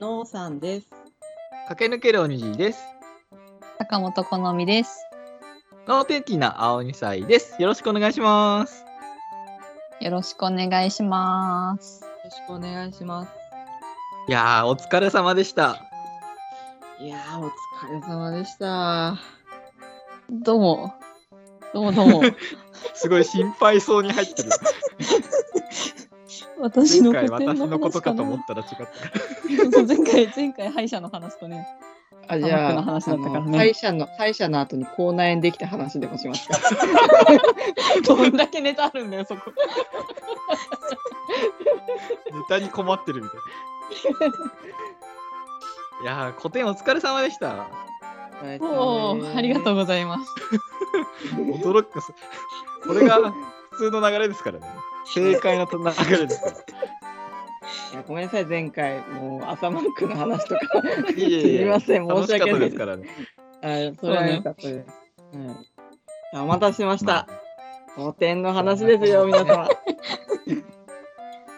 のうさんです。駆け抜けるおにぎりです。坂本好みです。の天気な青2歳です。よろしくお願いします。よろしくお願いします。よろしくお願いします。いやー、お疲れ様でした。いやー、お疲れ様でした。どうも。どうもどうも。すごい心配そうに入ってる。私の前回私のことかと思話ったら違った。前回、前回歯医者の話とね。あ、じゃあの話だったからねの歯医者の、歯医者の後に口内炎できた話でもしますか？どんだけネタあるんだよ、そこ。ネタに困ってるみたいな。いやー、古典お疲れ様でした。おお、ありがとうございます。驚く。これが普通の流れですからね。正解の流れですから。いやごめんなさい、前回、もう朝マックの話とか。すみません、申し訳ない楽しかったですからね。あそれは良かったです。うんあお待たせしました。古典の話ですよ、皆様。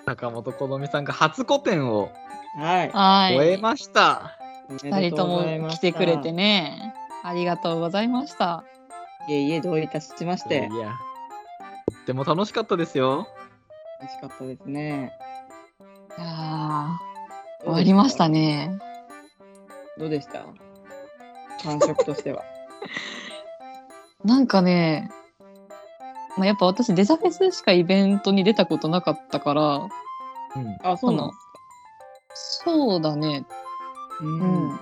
坂本好みさんが初古典をはい。はい。終えました。二人とも来てくれてね。ありがとうございました。いえいえ、どういたしましいて。や、とっても楽しかったですよ。楽しかったですね。いやー終わりましたね。どうでした？感触としては。なんかね、まあ、やっぱ私デザフェスしかイベントに出たことなかったから、うん。あ、そうなんでそうだね。すか。ううん。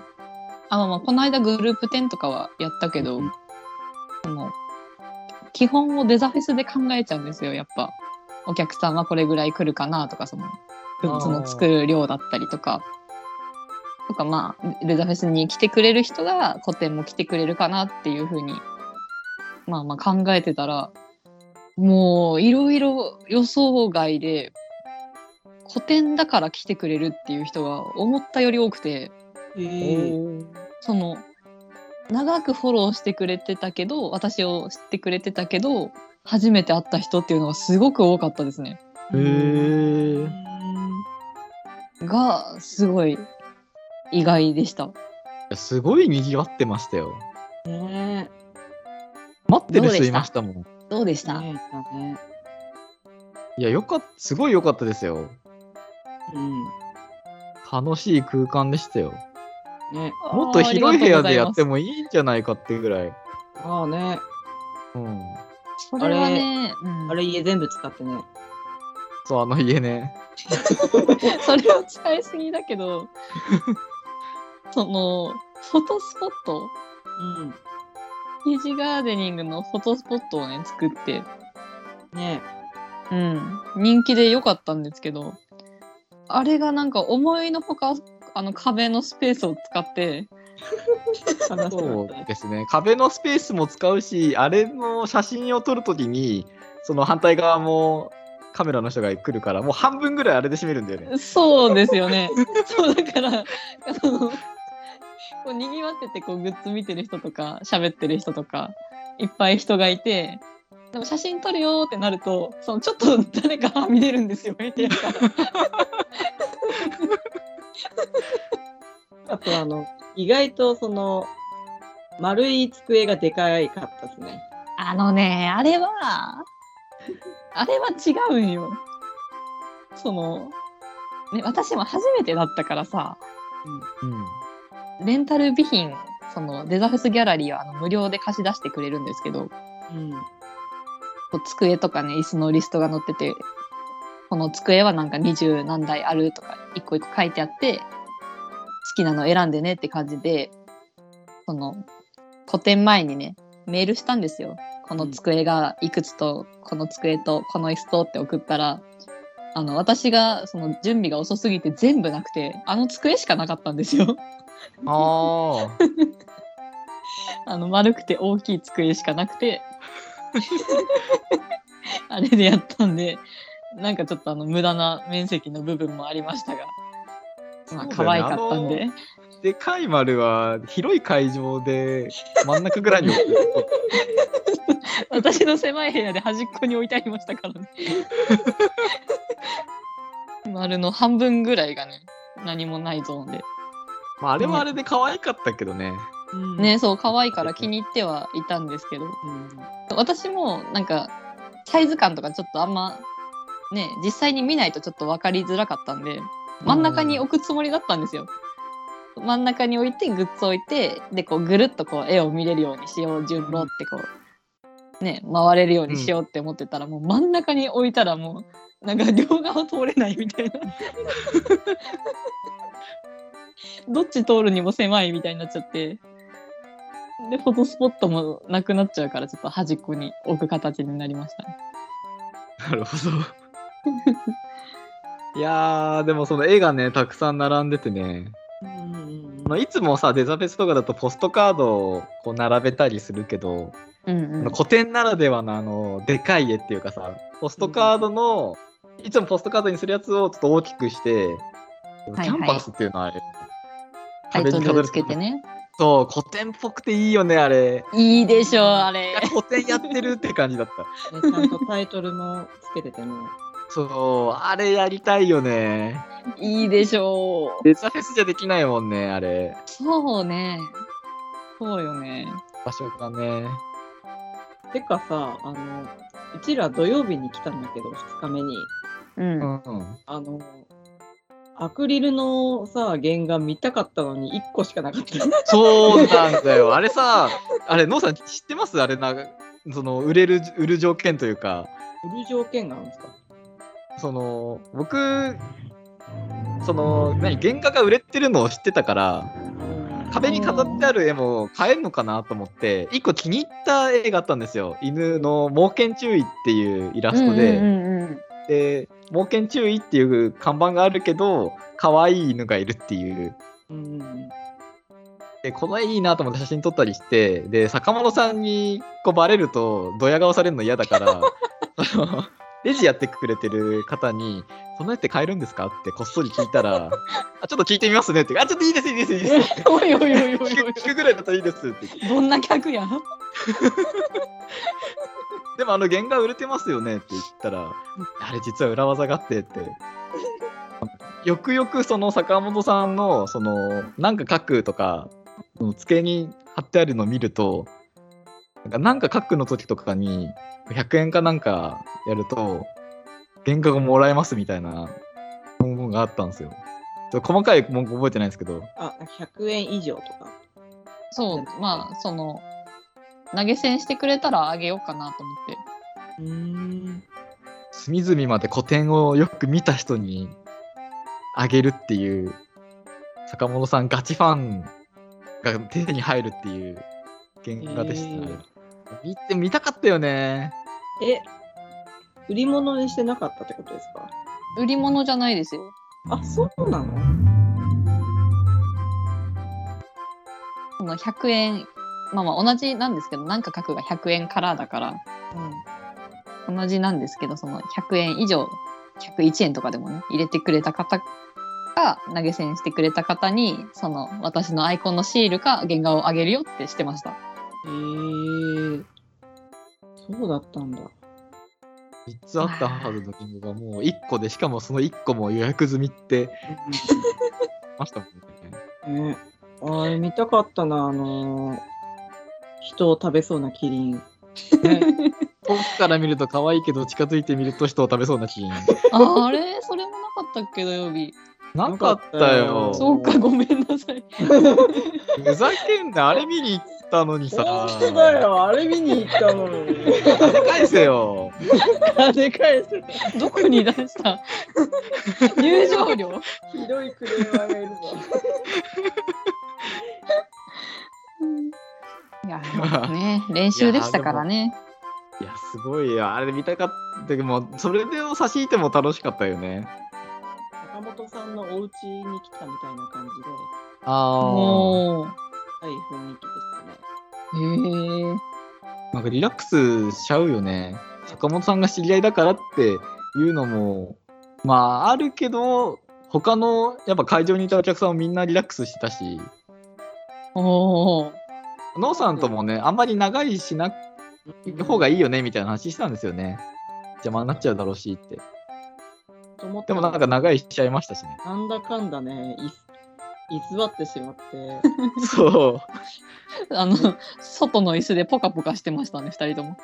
あまあまあこの間グループ展とかはやったけど、うんその基本をデザフェスで考えちゃうんですよやっぱ。お客さんはこれぐらい来るかなとかそのグッズの作る量だったりとか。とかまあデザフェスに来てくれる人が個展も来てくれるかなっていうふうにまあまあ考えてたらもういろいろ予想外で個展だから来てくれるっていう人が思ったより多くて。へえその長くフォローしてくれてたけど私を知ってくれてたけど初めて会った人っていうのがすごく多かったですね。へーがすごい意外でした。すごい賑わってましたよ。ね待ってる人いましたもん。どうでしえ。た、ねいや、よかった、すごい良かったですよ。うん。楽しい空間でしたよ。ねもっと広い部屋でやってももいいんじゃないかってぐらい。ああね。うん。それはね、うんあれ家全部使ってね。そう、あの家ね。それを使いすぎだけど そのフォトスポット？うん。ヒージガーデニングのフォトスポットをね作ってねうん、人気で良かったんですけどあれがなんか思いのほかあの壁のスペースを使って そうですね。壁のスペースも使うし、あれの写真を撮るときに、その反対側もカメラの人が来るから、もう半分ぐらいあれで占めるんだよね。そうですよねそうだからあのこうにぎわっててこうグッズ見てる人とか喋ってる人とかいっぱい人がいてでも写真撮るよってなるとそのちょっと誰かはみ出るんですよ部屋から。あとあの、意外とその、丸い机がでかいかったですね。あのね、あれは、あれは違うんよ。その、ね、私も初めてだったからさ、うん。レンタル備品、そのデザフェスギャラリーはあの無料で貸し出してくれるんですけど、うん。こう机とかね、椅子のリストが載ってて、この机はなんか二十何台あるとか、一個一個書いてあって、好きなの選んでねって感じで、その、個展前にね、メールしたんですよ。この机がいくつと、この机と、この椅子とって送ったら、あの、私が、その準備が遅すぎて全部なくて、あの机しかなかったんですよ。ああ。あの、丸くて大きい机しかなくて、あれでやったんで、なんかちょっとあの、無駄な面積の部分もありましたが、まあ、可愛かったんで。でかい丸は広い会場で真ん中ぐらいに置く。私の狭い部屋で端っこに置いてありましたからね。丸の半分ぐらいがね、何もないゾーンでまあ、あれはあれで可愛かったけどね。うんね、そう可愛いから気に入ってはいたんですけどうん私もなんかサイズ感とかちょっとあんまね実際に見ないとちょっと分かりづらかったんで真ん中に置くつもりだったんですよ。真ん中に置いてグッズ置いてでこうぐるっとこう絵を見れるようにしよう順路ってこうね回れるようにしようって思ってたら、もう真ん中に置いたらもうなんか両側通れないみたいなどっち通るにも狭いみたいになっちゃってでフォトスポットもなくなっちゃうからちょっと端っこに置く形になりましたね。なるほど。いやー、でもその絵がね、たくさん並んでてね、うんあのいつもさ、デザフェスとかだとポストカードをこう並べたりするけど、うんあうんの古典ならではのあの、でかい絵っていうかさ、ポストカードの、いつもポストカードにするやつをちょっと大きくして、はいキャンパスっていうのはあれ、タイトルつけてね。そう、古典っぽくていいよね、あれ。いいでしょうあれ。古典やってるって感じだった。ね ちゃんとタイトルもつけててね。そう、あれやりたいよね。いいでしょう。デザフェスじゃできないもんね、あれ。そうね。そうよね。場所がね。てかさ、あの、うちら土曜日に来たんだけど、2日目に。う。うんん。あの、アクリルのさ、原画見たかったのに1個しかなかった。そうなんだよ。あれさ、あれ、ノーさん知ってます？あれな、その、売れる、売る条件というか、売る条件があるんですか？その、僕、その、何、原画が売れてるのを知ってたから、壁に飾ってある絵も買えるのかなと思って、一個気に入った絵があったんですよ。犬の猛犬注意っていうイラストで、うんうんうんで、猛犬注意っていう看板があるけど、可愛い犬がいるっていう。うん。で、この絵いいなと思って写真撮ったりして、で、坂本さんにこうバレると、ドヤ顔されるの嫌だから、レジやってくれてる方に、その絵って買えるんですか？ってこっそり聞いたら、あちょっと聞いてみますねって、あ、ちょっといいです、いいです、いいです。おいおいおいおいおい聞く ぐらいだったらいいですって。どんな客やん？でもあの原画売れてますよねって言ったら、あれ実は裏技があってって。よくよくその坂本さんの、その、なんか書くとか、机に貼ってあるのを見ると、なんかなんか書くの時とかに、100円かなんかやると、原画がもらえますみたいな文言があったんですよ。ちょっと細かい文句覚えてないんですけど、あ、100円以上とか。そう、まあ、その、投げ銭してくれたらあげようかなと思って。うーん。隅々まで古典をよく見た人にあげるっていう、坂本さんガチファンが手に入るっていう原画でしたね。見て見たかったよね。え、売り物にしてなかったってことですか？売り物じゃないですよ。あ、そうなの？その100円、まあまあ同じなんですけど、なんか書くが100円からだから、同じなんですけど、その100円以上、101円とかでもね、入れてくれた方が投げ銭してくれた方に、その私のアイコンのシールか原画をあげるよってしてました。へえー。そうだったんだ。3つあったはずの原画がもう1個で、しかもその1個も予約済みってましたもんね。ね、あれ見たかったな、あのー人を食べそうなキリン。ね遠くから見ると可愛いけど、近づいてみると人を食べそうなシーン。ああれ？それもなかったっけ土曜日。なかったよ。そうか、ごめんなさい。ふざけんな、あれ見に行ったのにさ。本当だよ、あれ見に行ったのに。金返せよ。金返せ。どこに出した？入場料？ひどいクレーマーがいるぞ。いや、まあね、練習でしたからね。いや、すごいよ。あれ見たかったけども、それでを差し引いても楽しかったよね。坂本さんのお家に来たみたいな感じで、あおー。はい、雰囲気でしたね。へえ。なんかリラックスしちゃうよね。坂本さんが知り合いだからっていうのも、まあ、あるけど、他の、やっぱ会場にいたお客さんもみんなリラックスしてたし、おー。ノーさんともね、あんまり長いしな方がいいよねみたいな話したんですよね。邪魔になっちゃうだろうしって。と思ったでもなんか長いしちゃいましたしね。なんだかんだね、偽ってしまって。そう。あの外の椅子でポカポカしてましたね2人とも。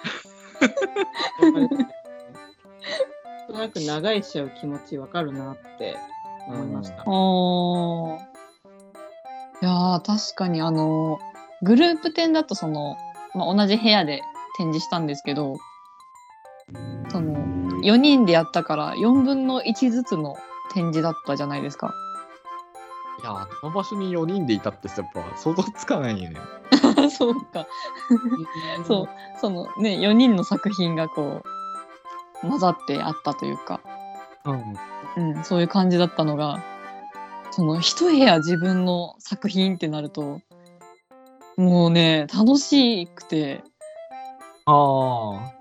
なんとなく長いしちゃう気持ちわかるなって思いました。おーいやー確かにあのグループ展だとその、まあ、同じ部屋で展示したんですけどその4人でやったから4分の1ずつの展示だったじゃないですか。いや、あの場所に4人でいたってやっぱ想像つかないよね。そうかそうそのね4人の作品がこう混ざってあったというか、うん。うん、そういう感じだったのがその一部屋自分の作品ってなるともうね楽しくてああ。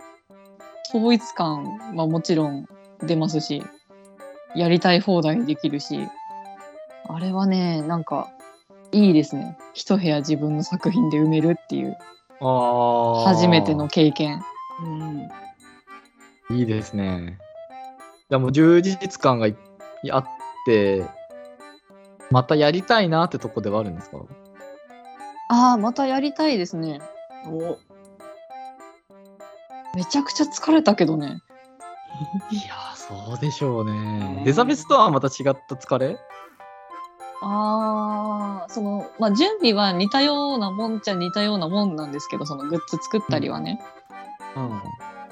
統一感はもちろん出ますしやりたい放題できるしあれはねなんかいいですね一部屋自分の作品で埋めるっていうああ。初めての。経験うん。いいですね。じゃあもう充実感がいあって、またやりたいなってとこではあるんですか？ああまたやりたいですねおめちゃくちゃ疲れたけどね。いやー、そうでしょうね。ね。デザフェスとはまた違った疲れ？ああそのまあ準備は似たようなもんちゃ似たようなもんなんですけどそのグッズ作ったりはね、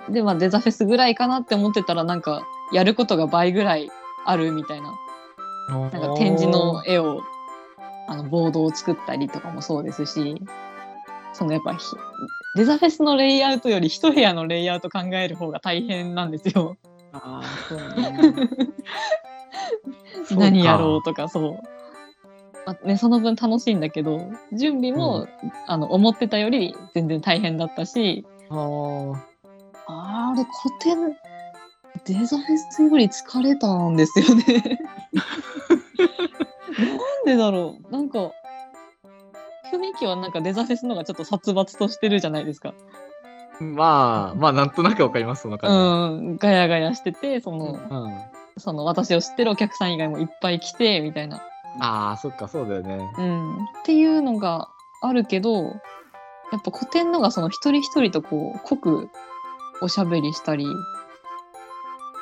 うん。でまあデザフェスぐらいかなって思ってたらなんかやることが倍ぐらいあるみたいな。なんか展示の絵をあのボードを作ったりとかもそうですしそのやっぱひデザフェスのレイアウトより一部屋のレイアウト考える方が大変なんですよ。ああ、そうね。何やろうとかそう。あね、その分楽しいんだけど準備も、あの思ってたより全然大変だったしあーあれ古典デザフェスより疲れたんですよね。なんでだろうなんか雰囲気はなんかデザフェスの方がちょっと殺伐としてるじゃないですか。まあ、まあ、なんとなくわかります、そのう感ん、ガヤガヤしててその,、じ。うん。その私を知ってるお客さん以外もいっぱい来てみたいな、ああ、そっか、そうだよね。うん、っていうのがあるけどやっぱ古典のがその一人一人とこう濃くおしゃべりしたり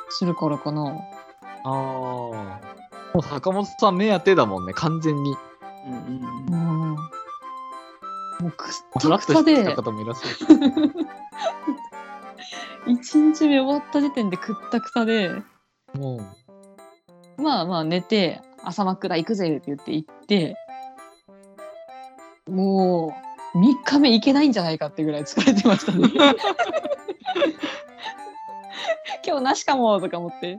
するからかな。ああ。もう坂本さん目当てだもんね、完全に。うんううんんもうくっフラッとたくたでた方もいらっしゃる。一日目終わった時点でくったくたでもう。まあまあ寝て朝真っ暗行くぜって言って行ってもう3日目行けないんじゃないかってぐらい疲れてましたね。今日なしかもとか思って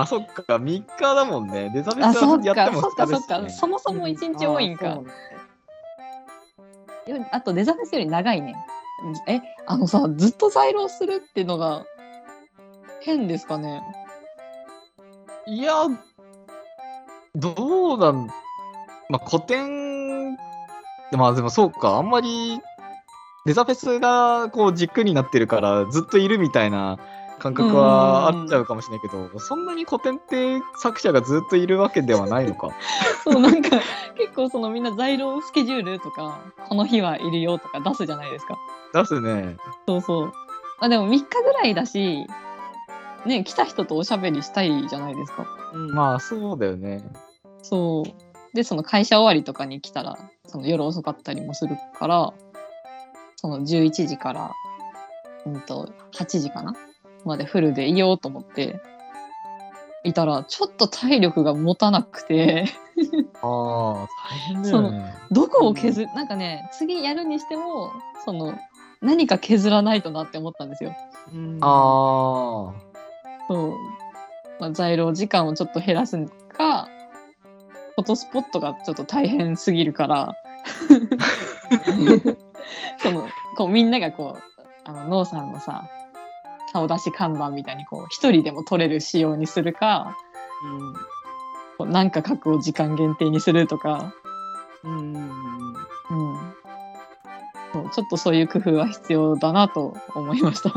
あ、そっか、3日だもんね。デザフェスあそっやってもかそっかそっか。ねそもそも1日多いんか。うねよあとデザフェスより長いね。えあのさずっと在廊するっていうのが変ですかね。いや、どうなん、まあ、古典、まあでもそうか、あんまり、デザフェスがこう軸になってるから、ずっといるみたいな感覚はあっちゃうかもしれないけど、そんなに古典って作者がずっといるわけではないのか？そうなんか結構そのみんな在廊スケジュールとかこの日はいるよとか出すじゃないですか出すね。そうそうあでも3日ぐらいだしね来た人とおしゃべりしたいじゃないですかうんまあそうだよね。そうでその会社終わりとかに来たらその夜遅かったりもするからその11時から、うん、と8時かなまでフルでいようと思っていたらちょっと体力が持たなくて。ああ、大変だよね。どこを削るなんかね次やるにしてもその何か削らないとなって思ったんですよ。うん。あそう。まあ、在廊時間をちょっと減らすかフォトスポットがちょっと大変すぎるから。そのこうみんながこうあのノーさんのさ顔出し看板みたいにこう一人でも撮れる仕様にするかこうなんか書くを時間限定にするとか、うんうんうんうん、そうちょっとそういう工夫は必要だなと思いました。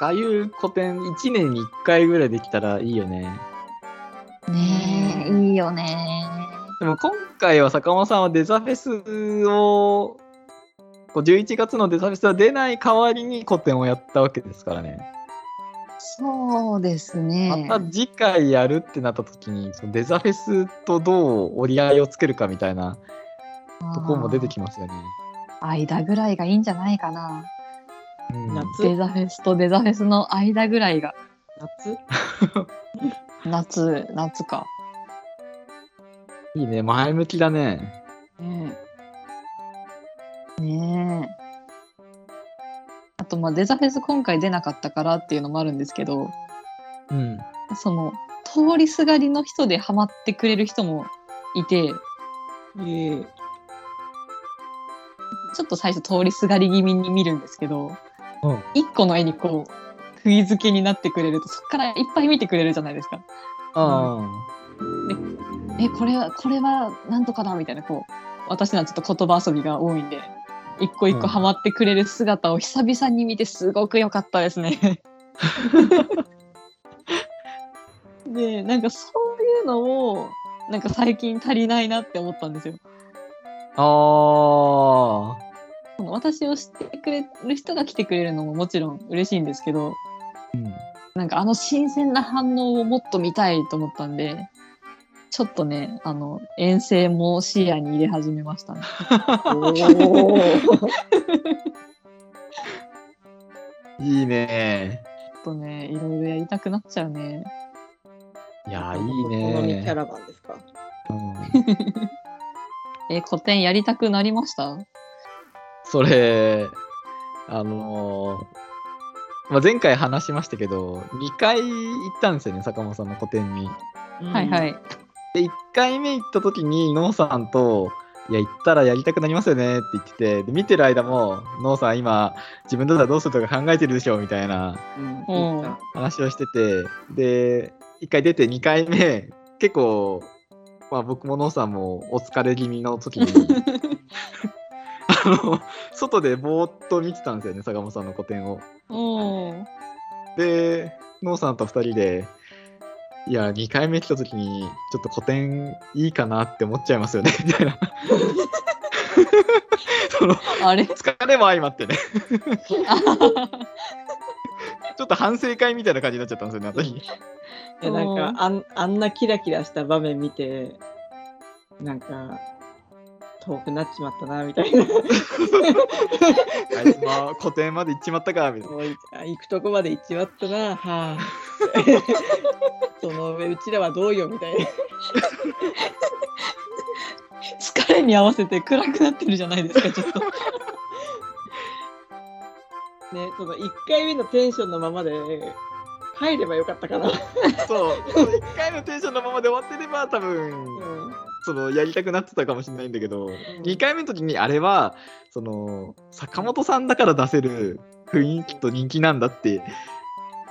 あ、ああいう古典1年に1回ぐらいできたらいいよね。ねえいいよね。でも今回は坂本さんはデザフェスを、こう11月のデザフェスは出ない代わりに古典をやったわけですからね。そうですね。また次回やるってなった時に、そのデザフェスとどう折り合いをつけるかみたいなところも出てきますよね。間ぐらいがいいんじゃないかな。うん。夏？デザフェスとデザフェスの間ぐらいが。夏？夏夏か。いいね、前向きだね。ねねえあとまあデザフェス今回出なかったからっていうのもあるんですけどうん。その通りすがりの人でハマってくれる人もいてえええちょっと最初通りすがり気味に見るんですけどうん。一個の絵にこう釘付けになってくれるとそこからいっぱい見てくれるじゃないですか。あえこれはこれはなんとかだみたいなこう私にはちょっと言葉遊びが多いんで一個一個ハマってくれる姿を久々に見てすごく良かったですね。でなんかそういうのをなんか最近足りないなって思ったんですよ。あ。あ私を知ってくれる人が来てくれるのももちろん嬉しいんですけどうん。なんかあの新鮮な反応をもっと見たいと思ったんでちょっとねあの遠征も視野に入れ始めましたね。いいね。ちょっとねいろいろやりたくなっちゃうね。いや、いいお好みキャね。ラバンですか？うん、え古典やりたくなりました？それ、あのーまあ、前回話しましたけど、2回行ったんですよね、坂本さんの個展に。はいはい。で、1回目行った時に、ノーさんと、いや、行ったらやりたくなりますよねって言ってて、で見てる間も、ノーさん今、自分だったらどうするとか考えてるでしょみたいな話をしてて、で、1回出て2回目、結構、まあ僕もノーさんもお疲れ気味の時に、あの、外でぼーっと見てたんですよね、坂本さんの個展を。うん。で、ノーさんと2人で、いや、2回目来た時に、ちょっと個展いいかなって思っちゃいますよね、みたいな。その、あれ？疲れも相まってね、ちょっと反省会みたいな感じになっちゃったんですよね、私。いやなんかあんあんなキラキラした場面見てなんか遠くなっちまったなみたいな。あいつも個展まで行っちまったか、みたいな。行くとこまで行っちまったなはあ。その上うちらはどうよみたいな。疲れに合わせて暗くなってるじゃないですか、ちょっと。ねその1回目のテンションのままで帰ればよかったかな、そう、1回のテンションのままで終わってれば、多分、うんそのやりたくなってたかもしれないんだけど、2回目の時にあれはその坂本さんだから出せる雰囲気と人気なんだって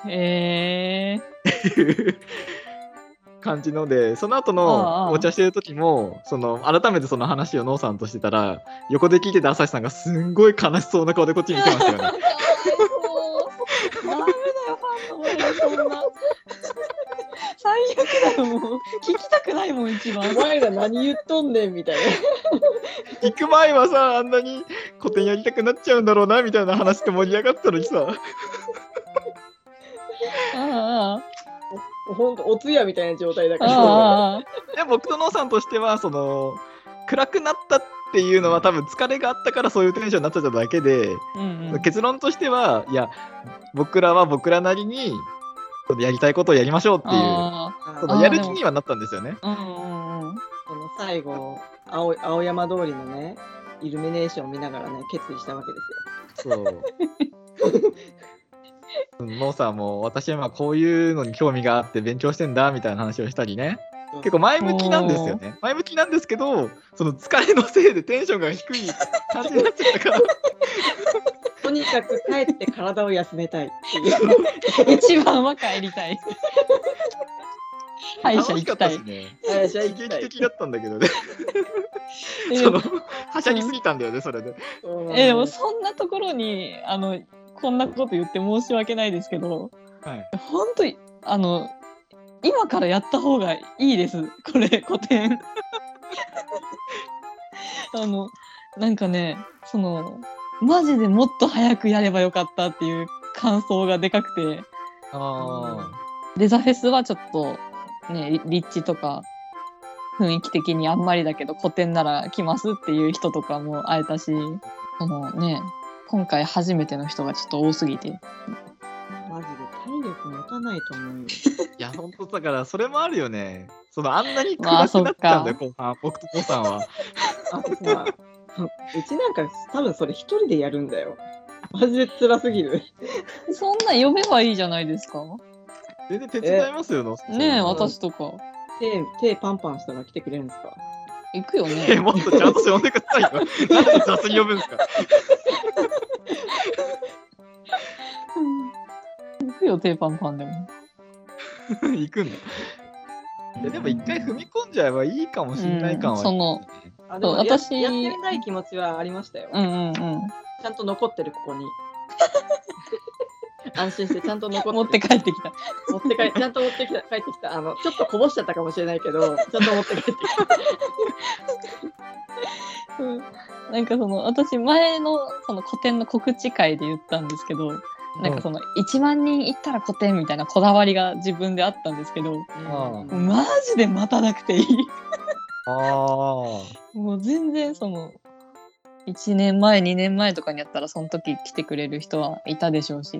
えいう感じのでその後のお茶してる時もその改めてその話をノーさんとしてたら横で聞いてた朝日さんがすんごい悲しそうな顔でこっち見てましたよ ー。ね。ダメだよ、ファンの前でそんな。最悪だよ、もう。聞きたくないもん、一番。お前ら何言っとんねんみたいな行く前はさあんなに古典やりたくなっちゃうんだろうなみたいな話で盛り上がったのにさあほんとお通夜みたいな状態だあ、からああ、いや僕とノーさんとしてはその暗くなったっていうのは多分疲れがあったからそういうテンションになっちゃっただけで、うんうん。結論としてはいや僕らは僕らなりにそのやりたいことをやりましょうっていうあそのやる気にはなったんですよね。あ、うんうんうん。その最後青青山通りのねイルミネーションを見ながらね決意したわけですよ。そう。ノーさんも私は今こういうのに興味があって勉強してんだみたいな話をしたりね。結構前向きなんですよね。前向きなんですけどその疲れのせいでテンションが低い感じになっちゃったからとにかく帰って体を休めたいっていう一番は帰りたい。歯医者行きたい。ね歯医者行刺きたい激的だったんだけどねえそのはしゃぎすぎたんだよねそれでえでもそんなところにあのこんなこと言って申し訳ないですけど、はい。本当に、あの、今からやった方がいいです。これ、古典。あの、なんかね、その、マジでもっと早くやればよかったっていう感想がでかくて、あデザフェスはちょっと、ね、リ立地とか、雰囲気的にあんまりだけど、古典なら来ますっていう人とかも会えたし、そのね、今回初めての人がちょっと多すぎて、マジで体力持たないと思うよ。いや、本当だから、それもあるよね。その、あんなにまあ暗くなっちゃうんだよ、そ後半。僕と父さんは。うちなんか多分それ一人でやるんだよ。マジで辛すぎる。そんな呼べばいいじゃないですか。全然手伝いますよ、のねえ、私とか。手、手パンパンしたら来てくれるんですか？行くよえ、ね。もっとちゃんと呼んでくださいよ。なんで雑に呼ぶんですか？行くよ、手パンパンでも。行くんだ。えでも一回踏み込んじゃえばいいかもしんない感は、うんそのあでも私やってみたい気持ちはありましたよ。うんうんうん。ちゃんと残ってる、ここに。安心してちゃんと残ってる持って帰ってきた。持って帰ちゃんと持ってきた帰ってきたあのちょっとこぼしちゃったかもしれないけど ちゃんと持って帰ってきたうんなんかその私前のその古典の告知会で言ったんですけど、なんかその1万人行ったら古典みたいなこだわりが自分であったんですけど、あうんマジで待たなくていい。ああ。もう全然その1年前2年前とかにやったらその時来てくれる人はいたでしょうし、う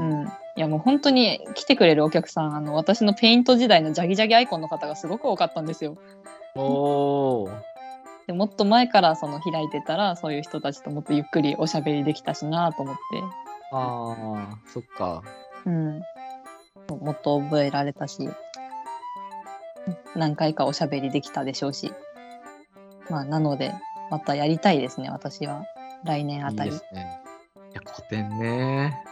うんん、いやもう本当に来てくれるお客さんあの私のペイント時代のジャギジャギアイコンの方がすごく多かったんですよ。おお。でもっと前からその開いてたらそういう人たちともっとゆっくりおしゃべりできたしなと思って、ああ、そっか。うん、もっと覚えられたし何回かおしゃべりできたでしょうしまあなのでまたやりたいですね私は来年あたりいいですね。いや、古典ね。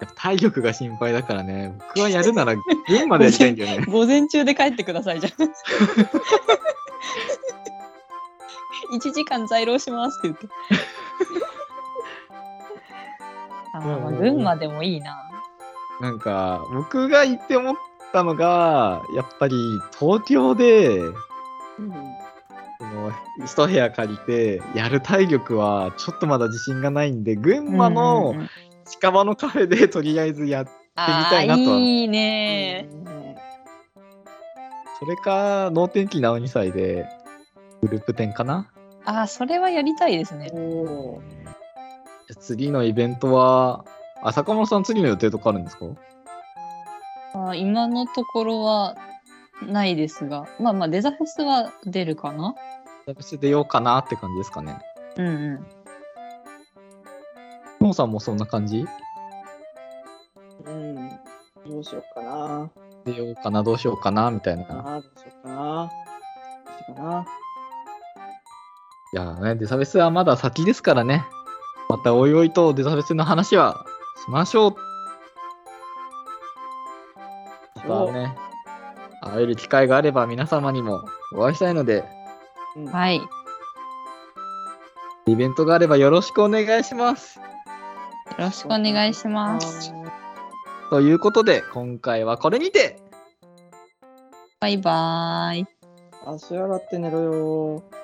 やっぱ体力が心配だからね。僕はやるなら群馬でやりたいんだよね。午前中で帰ってくださいじゃん1 時間在労しますって言って あーまあ群馬でもいいななんか、僕が行って思ったのが、やっぱり東京で、うん。その一部屋借りてやる体力はちょっとまだ自信がないんで、群馬うんのうんうん。近場のカフェでとりあえずやっあたいなといいね。それか、能天気なお2歳で、グループ展かな？あーそれはやりたいですね。次のイベントは、あ、坂本さん次の予定とかあるんですか？あー今のところはないですがまあまあデザフェスは出るかな？私出ようかなって感じですかね。うんうんももさんもそんな感じ？うんどうしようかな出ようかな、どうしようかな、みたいな。あーどうしようかなどうしようかないやーね、デザフェスはまだ先ですからね。またおいおいとデザフェスの話はしましょう。またね、会える機会があれば皆様にもお会いしたいので、うん。はい。イベントがあればよろしくお願いします。よろしくお願いします。ということで、今回はこれにて、バイバーイ。足洗って寝ろよー